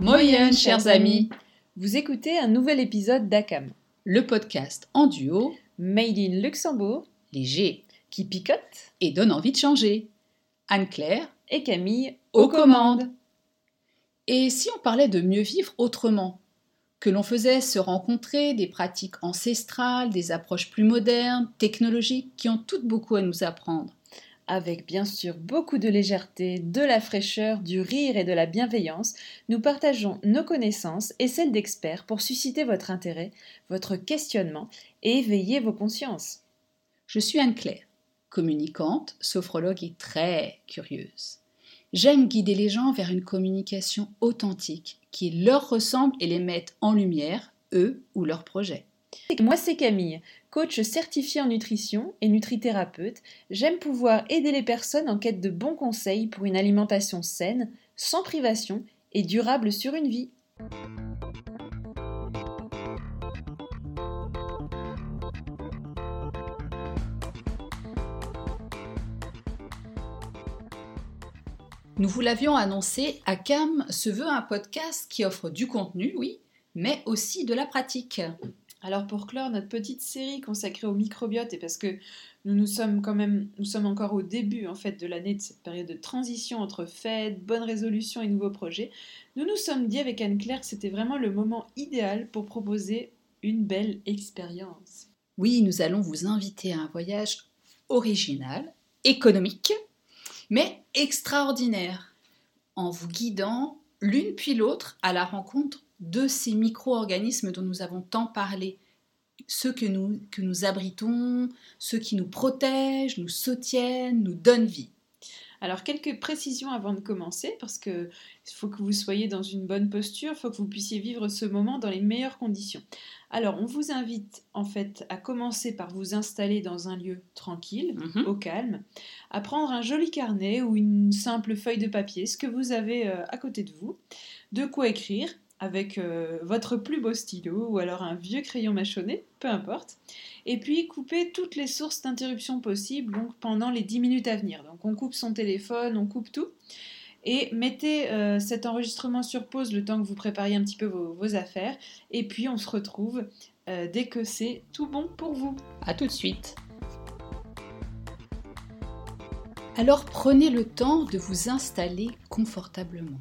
Moyen, chers amis, Vous écoutez un nouvel épisode d'ACAM, le podcast en duo, Made in Luxembourg, léger qui picote, et donne envie de changer. Anne-Claire, et Camille aux commandes. Et si on parlait de mieux vivre autrement? Que l'on faisait se rencontrer des pratiques ancestrales, des approches plus modernes, technologiques, qui ont toutes beaucoup à nous apprendre. Avec bien sûr beaucoup de légèreté, de la fraîcheur, du rire et de la bienveillance, nous partageons nos connaissances et celles d'experts pour susciter votre intérêt, votre questionnement et éveiller vos consciences. Je suis Anne-Claire, communicante, sophrologue et très curieuse. J'aime guider les gens vers une communication authentique qui leur ressemble et les mette en lumière, eux ou leurs projets. Moi, c'est Camille, coach certifié en nutrition et nutrithérapeute. J'aime pouvoir aider les personnes en quête de bons conseils pour une alimentation saine, sans privation et durable sur une vie. Nous vous l'avions annoncé, ACAM se veut un podcast qui offre du contenu, oui, mais aussi de la pratique. Alors pour clore notre petite série consacrée au microbiote et parce que nous nous sommes quand même nous sommes encore au début en fait de l'année de cette période de transition entre fêtes, bonnes résolutions et nouveaux projets, nous nous sommes dit avec Anne-Claire que c'était vraiment le moment idéal pour proposer une belle expérience. Oui, nous allons vous inviter à un voyage original, économique, mais extraordinaire, en vous guidant l'une puis l'autre à la rencontre de ces micro-organismes dont nous avons tant parlé, ceux que nous, abritons, ceux qui nous protègent, nous soutiennent, nous donnent vie. Alors quelques précisions avant de commencer, parce que il faut que vous soyez dans une bonne posture, il faut que vous puissiez vivre ce moment dans les meilleures conditions. Alors on vous invite en fait à commencer par vous installer dans un lieu tranquille, Mhm. au calme, à prendre un joli carnet ou une simple feuille de papier, ce que vous avez euh, à côté de vous, de quoi écrire avec euh, votre plus beau stylo ou alors un vieux crayon mâchonné, peu importe. Et puis couper toutes les sources d'interruption possibles donc pendant les 10 minutes à venir. Donc on coupe son téléphone, on coupe tout. Et mettez euh, cet enregistrement sur pause le temps que vous prépariez un petit peu vos, vos affaires. Et puis on se retrouve euh, dès que c'est tout bon pour vous. À tout de suite. Alors prenez le temps de vous installer confortablement,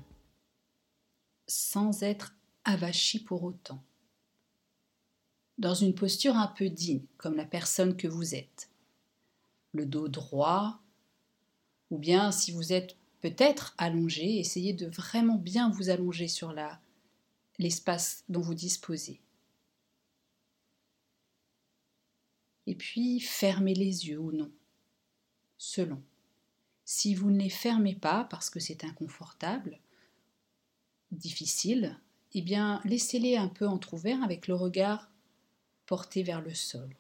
sans être avachi pour autant, dans une posture un peu digne, comme la personne que vous êtes. Le dos droit, ou bien si vous êtes peut-être allongé, essayez de vraiment bien vous allonger sur l'espace dont vous disposez. Et puis fermez les yeux ou non, selon. Si vous ne les fermez pas parce que c'est inconfortable, difficile, eh bien laissez-les un peu entr'ouverts avec le regard porté vers le sol.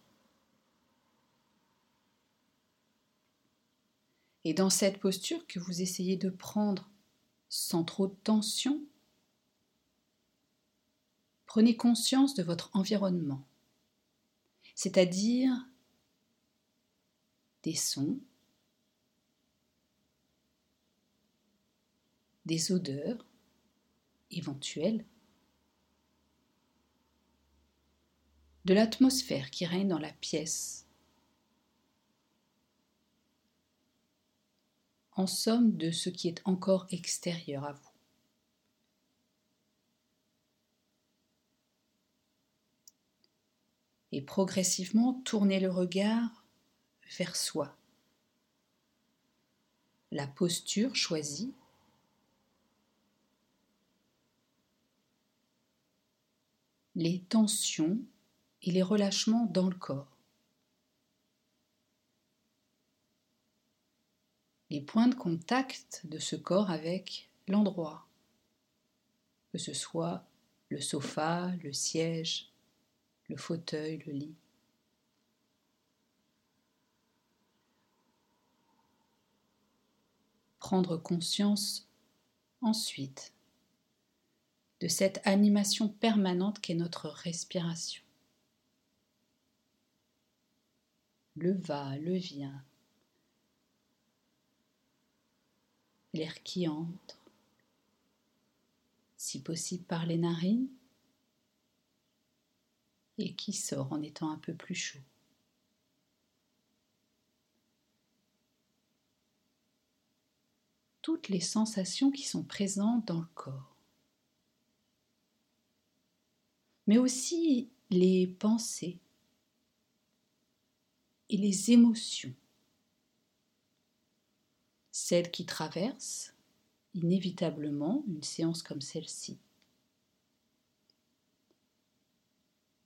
Et dans cette posture que vous essayez de prendre sans trop de tension, prenez conscience de votre environnement, c'est-à-dire des sons, des odeurs éventuelles, de l'atmosphère qui règne dans la pièce. En somme, de ce qui est encore extérieur à vous. Et progressivement, tournez le regard vers soi. La posture choisie les tensions et les relâchements dans le corps. Les points de contact de ce corps avec l'endroit, que ce soit le sofa, le siège, le fauteuil, le lit. Prendre conscience ensuite de cette animation permanente qu'est notre respiration. Le va, le vient, l'air qui entre, si possible par les narines, et qui sort en étant un peu plus chaud. Toutes les sensations qui sont présentes dans le corps. Mais aussi les pensées et les émotions, celles qui traversent inévitablement une séance comme celle-ci,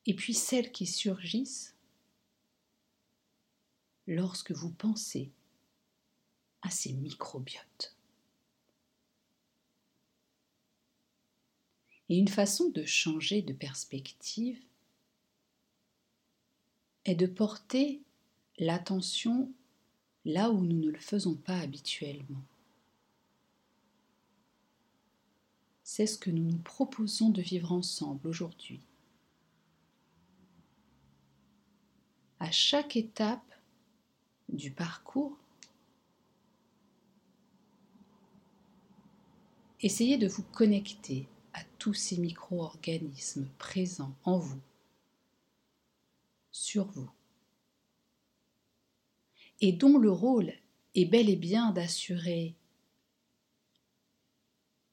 et puis celles qui surgissent lorsque vous pensez à ces microbiotes. Et une façon de changer de perspective est de porter l'attention là où nous ne le faisons pas habituellement. C'est ce que nous nous proposons de vivre ensemble aujourd'hui. À chaque étape du parcours, essayez de vous connecter tous ces micro-organismes présents en vous, sur vous et dont le rôle est bel et bien d'assurer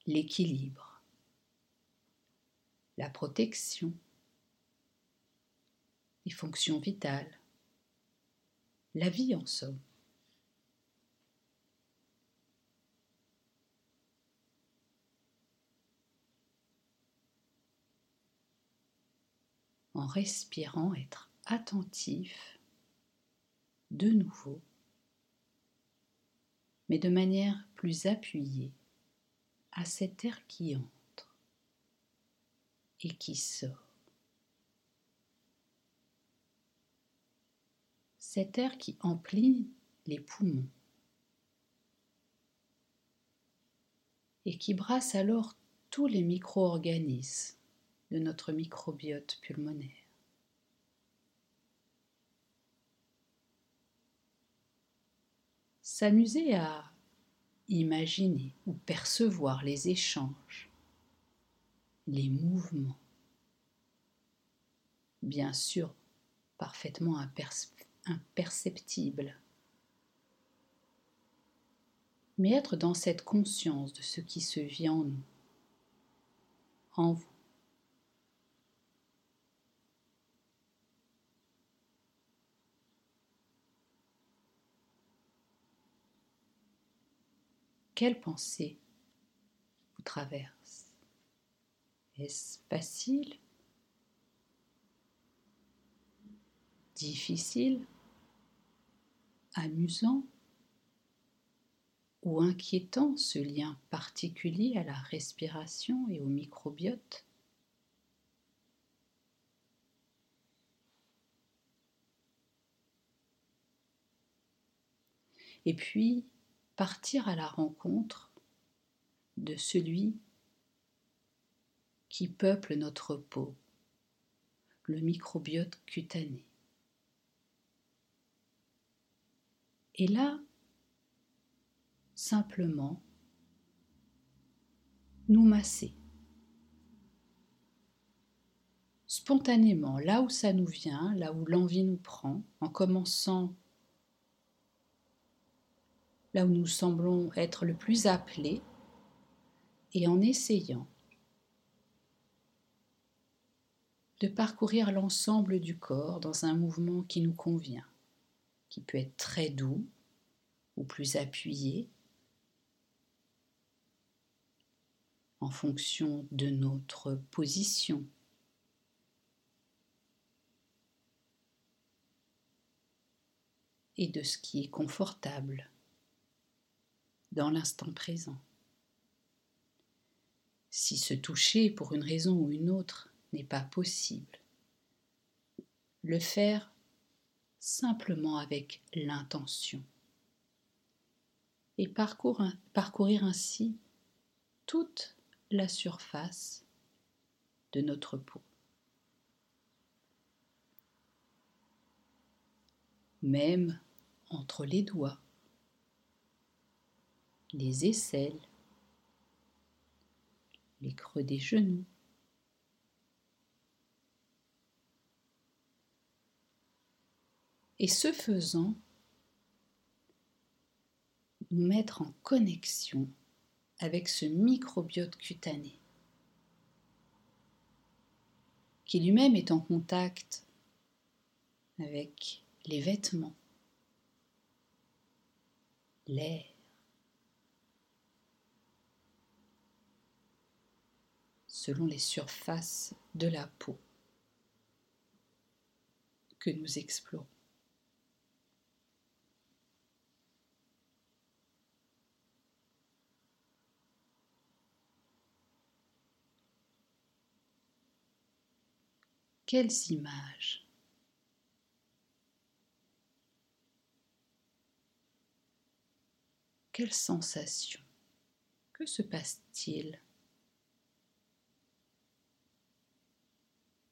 l'équilibre, la protection, les fonctions vitales, la vie en somme. En respirant, être attentif de nouveau, mais de manière plus appuyée à cet air qui entre et qui sort. Cet air qui emplit les poumons et qui brasse alors tous les micro-organismes de notre microbiote pulmonaire. s'amuser à imaginer ou percevoir les échanges, les mouvements, bien sûr parfaitement imperceptibles, mais être dans cette conscience de ce qui se vit en nous, en vous. Quelle pensée vous traverse? Est-ce facile? Difficile? Amusant? Ou inquiétant ce lien particulier à la respiration et au microbiote? Et puis, partir à la rencontre de celui qui peuple notre peau, le microbiote cutané. Et là, simplement, nous masser. Spontanément, là où ça nous vient, là où l'envie nous prend, en commençant là où nous semblons être le plus appelés, et en essayant de parcourir l'ensemble du corps dans un mouvement qui nous convient, qui peut être très doux ou plus appuyé, en fonction de notre position. et de ce qui est confortable dans l'instant présent. Si se toucher pour une raison ou une autre n'est pas possible, le faire simplement avec l'intention et parcourir ainsi toute la surface de notre peau. même entre les doigts, les aisselles, les creux des genoux. Et ce faisant, nous mettre en connexion avec ce microbiote cutané, qui lui-même est en contact avec les vêtements, l'air, selon les surfaces de la peau que nous explorons. Quelles images Quelles sensations Que se passe-t-il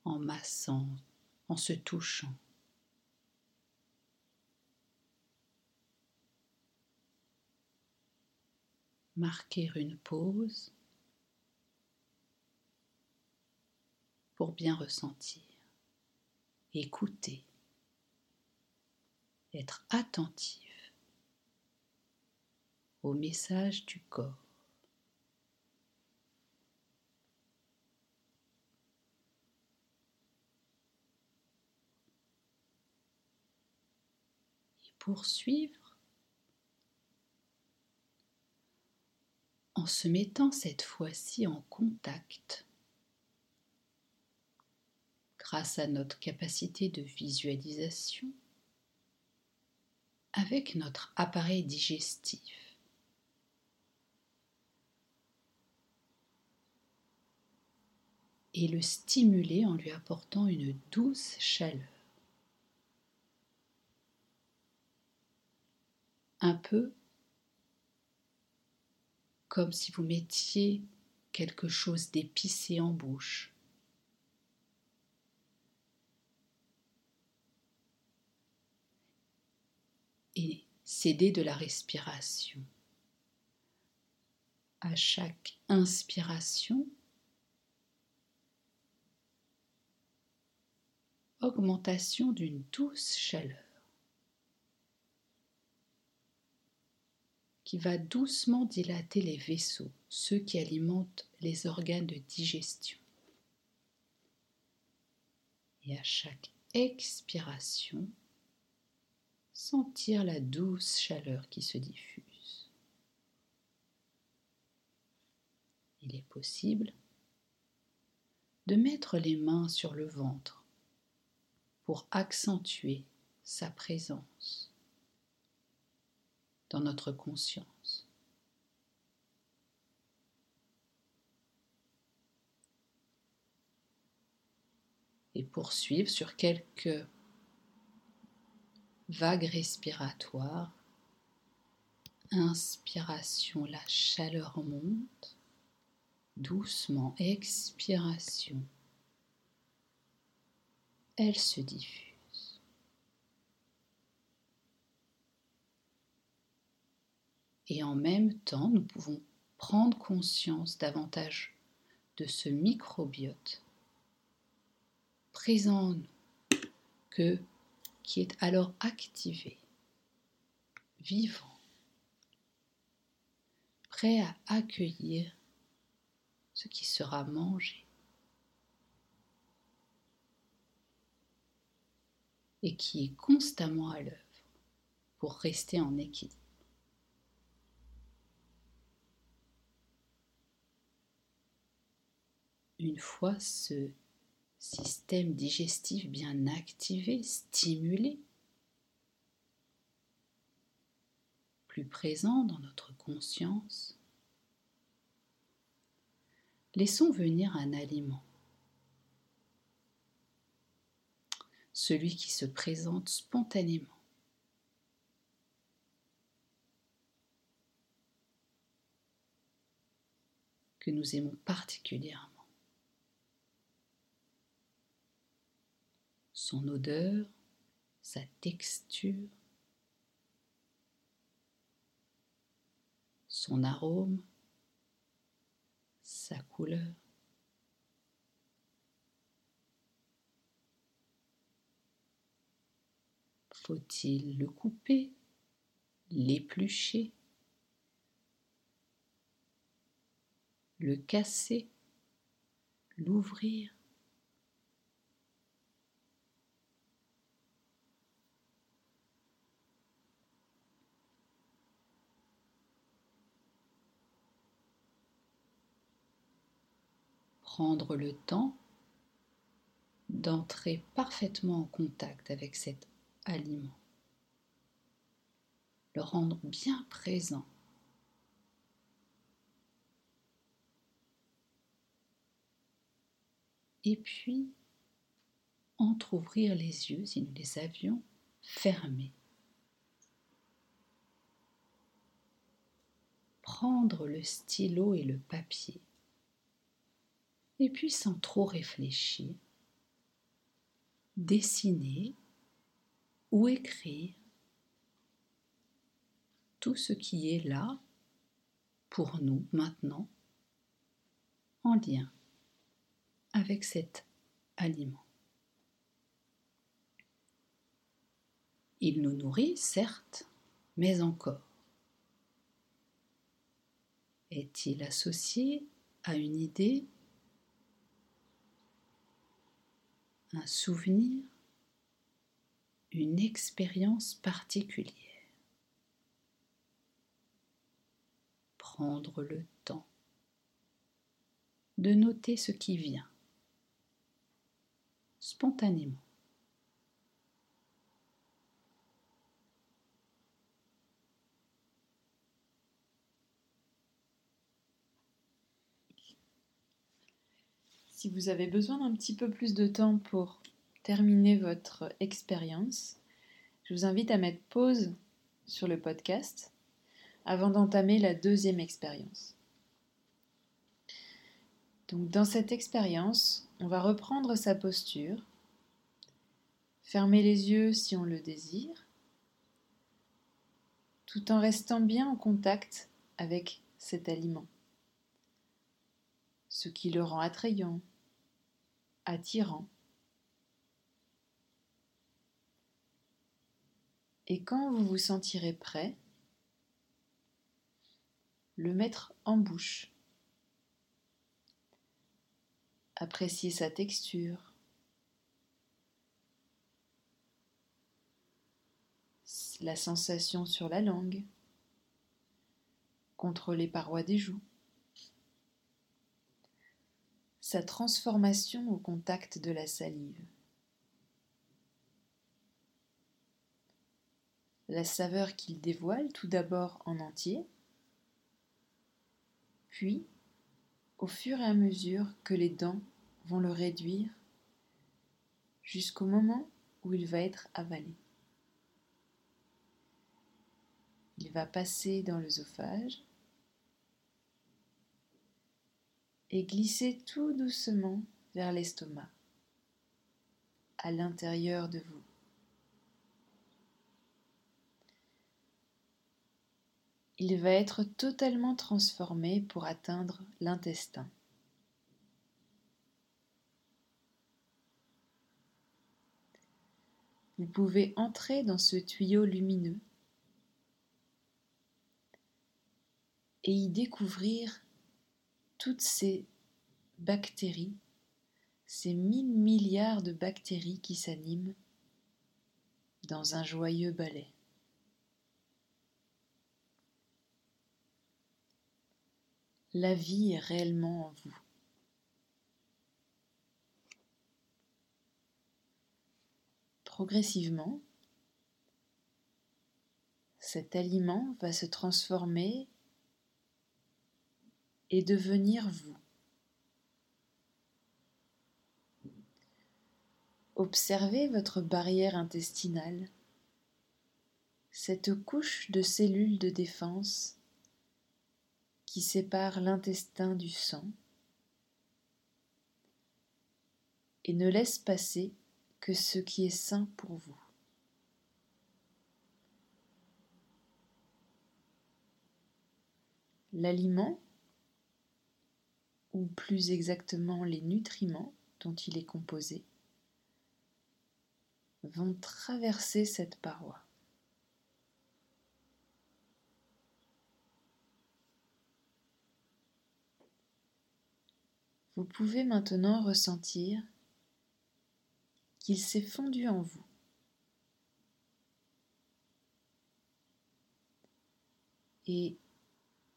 en massant, en se touchant. Marquer une pause pour bien ressentir, écouter, être attentif au message du corps. Et en se mettant cette fois-ci en contact grâce à notre capacité de visualisation avec notre appareil digestif. Et le stimuler en lui apportant une douce chaleur. Peu comme si vous mettiez quelque chose d'épicé en bouche. et céder de la respiration. À chaque inspiration, augmentation d'une douce chaleur qui va doucement dilater les vaisseaux, ceux qui alimentent les organes de digestion. Et à chaque expiration, sentir la douce chaleur qui se diffuse. Il est possible de mettre les mains sur le ventre pour accentuer sa présence dans notre conscience. Et poursuivre sur quelques vague respiratoire. Inspiration, la chaleur monte. Doucement, expiration. Elle se diffuse. Et en même temps, nous pouvons prendre conscience davantage de ce microbiote présent en nous que qui est alors activé, vivant, prêt à accueillir ce qui sera mangé. et qui est constamment à l'œuvre pour rester en équilibre. Une fois ce système digestif bien activé, stimulé, plus présent dans notre conscience, laissons venir un aliment, celui qui se présente spontanément. que nous aimons particulièrement. Son odeur, sa texture, son arôme, sa couleur. Faut-il le couper, l'éplucher, le casser, l'ouvrir? Prendre le temps d'entrer parfaitement en contact avec cet aliment, le rendre bien présent. Et puis, entr'ouvrir les yeux si nous les avions fermés. Prendre le stylo et le papier et puis sans trop réfléchir, dessiner ou écrire tout ce qui est là pour nous maintenant en lien avec cet aliment. Il nous nourrit, certes, mais encore. Est-il associé à une idée un souvenir, une expérience particulière. Prendre le temps de noter ce qui vient spontanément. Si vous avez besoin d'un petit peu plus de temps pour terminer votre expérience, je vous invite à mettre pause sur le podcast avant d'entamer la deuxième expérience. Donc dans cette expérience, on va reprendre sa posture, fermer les yeux si on le désire, tout en restant bien en contact avec cet aliment ce qui le rend attrayant, attirant. Et quand vous vous sentirez prêt, le mettre en bouche. Apprécier sa texture. La sensation sur la langue, contre les parois des joues. Sa transformation au contact de la salive. La saveur qu'il dévoile tout d'abord en entier, puis au fur et à mesure que les dents vont le réduire jusqu'au moment où il va être avalé. Il va passer dans l'œsophage et glissez tout doucement vers l'estomac, à l'intérieur de vous. Il va être totalement transformé pour atteindre l'intestin. Vous pouvez entrer dans ce tuyau lumineux et y découvrir toutes ces bactéries, ces mille milliards de bactéries qui s'animent dans un joyeux ballet. La vie est réellement en vous. Progressivement, cet aliment va se transformer et devenir vous. Observez votre barrière intestinale, cette couche de cellules de défense qui sépare l'intestin du sang et ne laisse passer que ce qui est sain pour vous. L'aliment ou plus exactement les nutriments dont il est composé, vont traverser cette paroi. Vous pouvez maintenant ressentir qu'il s'est fondu en vous. Et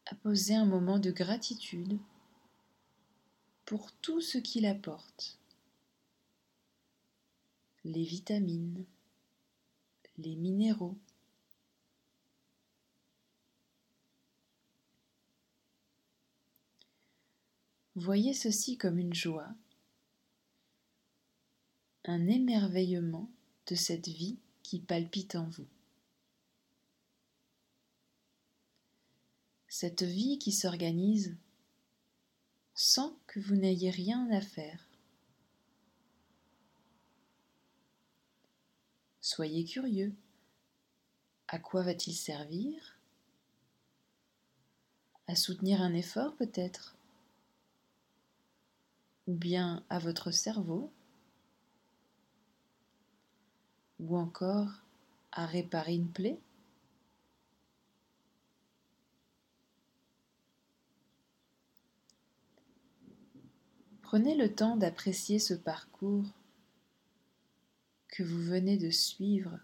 apposer un moment de gratitude pour tout ce qu'il apporte. Les vitamines, les minéraux, Voyez ceci comme une joie, un émerveillement de cette vie qui palpite en vous. Cette vie qui s'organise sans que vous n'ayez rien à faire. Soyez curieux. À quoi va-t-il servir? À soutenir un effort peut-être? Ou bien à votre cerveau, ou encore à réparer une plaie? Prenez le temps d'apprécier ce parcours que vous venez de suivre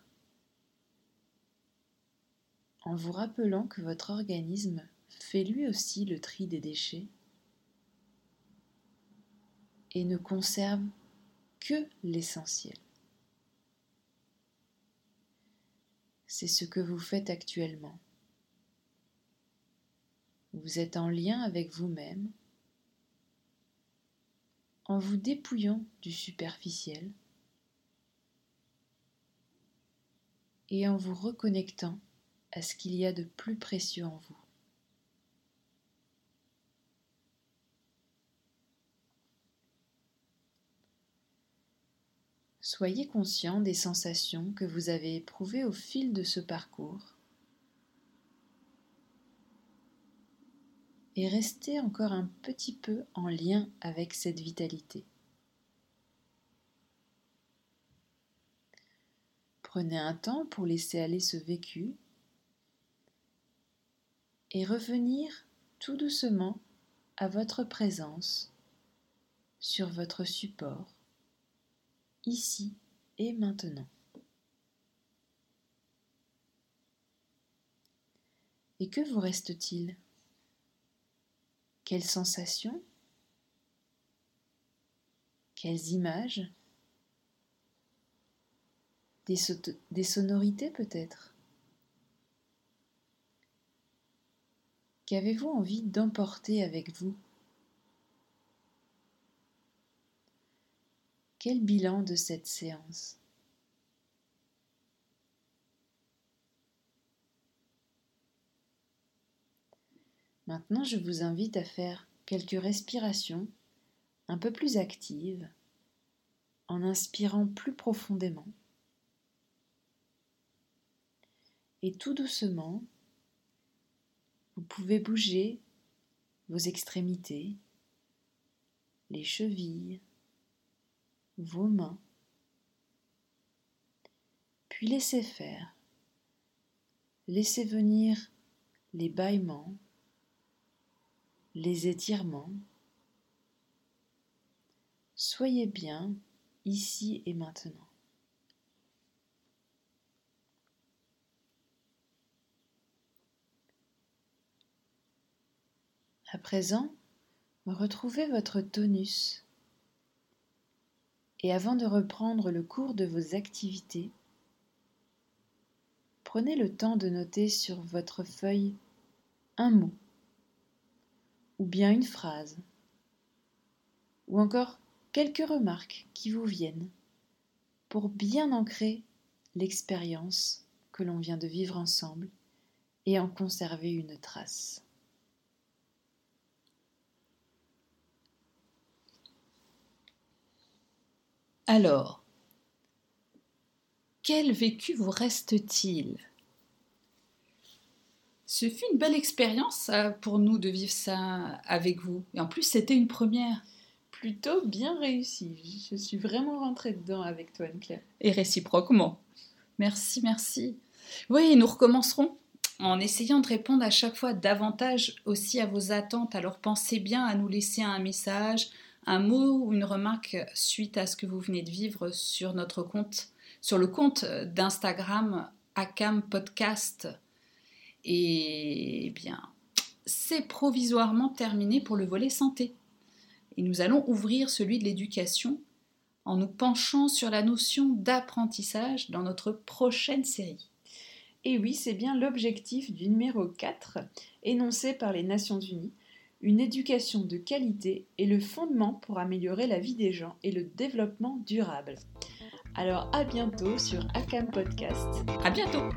en vous rappelant que votre organisme fait lui aussi le tri des déchets et ne conserve que l'essentiel. C'est ce que vous faites actuellement. Vous êtes en lien avec vous-même en vous dépouillant du superficiel et en vous reconnectant à ce qu'il y a de plus précieux en vous. Soyez conscient des sensations que vous avez éprouvées au fil de ce parcours et restez encore un petit peu en lien avec cette vitalité. Prenez un temps pour laisser aller ce vécu et revenir tout doucement à votre présence sur votre support ici et maintenant. Et que vous reste-t-il? Quelles sensations? Quelles images? Des, sonorités peut-être? Qu'avez-vous envie d'emporter avec vous? Quel bilan de cette séance? Maintenant, je vous invite à faire quelques respirations un peu plus actives en inspirant plus profondément. Et tout doucement, vous pouvez bouger vos extrémités, les chevilles, vos mains, puis laissez faire, laissez venir les bâillements, les étirements. Soyez bien ici et maintenant. À présent, retrouvez votre tonus et avant de reprendre le cours de vos activités, prenez le temps de noter sur votre feuille un mot, ou bien une phrase, ou encore quelques remarques qui vous viennent pour bien ancrer l'expérience que l'on vient de vivre ensemble et en conserver une trace. Alors, quel vécu vous reste-t-il? Ce fut une belle expérience euh, pour nous de vivre ça avec vous. Et en plus, c'était une première. Plutôt bien réussi. Je suis vraiment rentrée dedans avec toi, Anne-Claire. Et réciproquement. Merci, merci. Oui, nous recommencerons en essayant de répondre à chaque fois davantage aussi à vos attentes. Alors pensez bien à nous laisser un message, un mot ou une remarque suite à ce que vous venez de vivre sur notre compte, sur le compte d'Instagram Acam Podcast. Et eh bien, c'est provisoirement terminé pour le volet santé. Et nous allons ouvrir celui de l'éducation en nous penchant sur la notion d'apprentissage dans notre prochaine série. Et oui, c'est bien l'objectif du numéro 4, énoncé par les Nations Unies. Une éducation de qualité est le fondement pour améliorer la vie des gens et le développement durable. Alors à bientôt sur Acam Podcast. À bientôt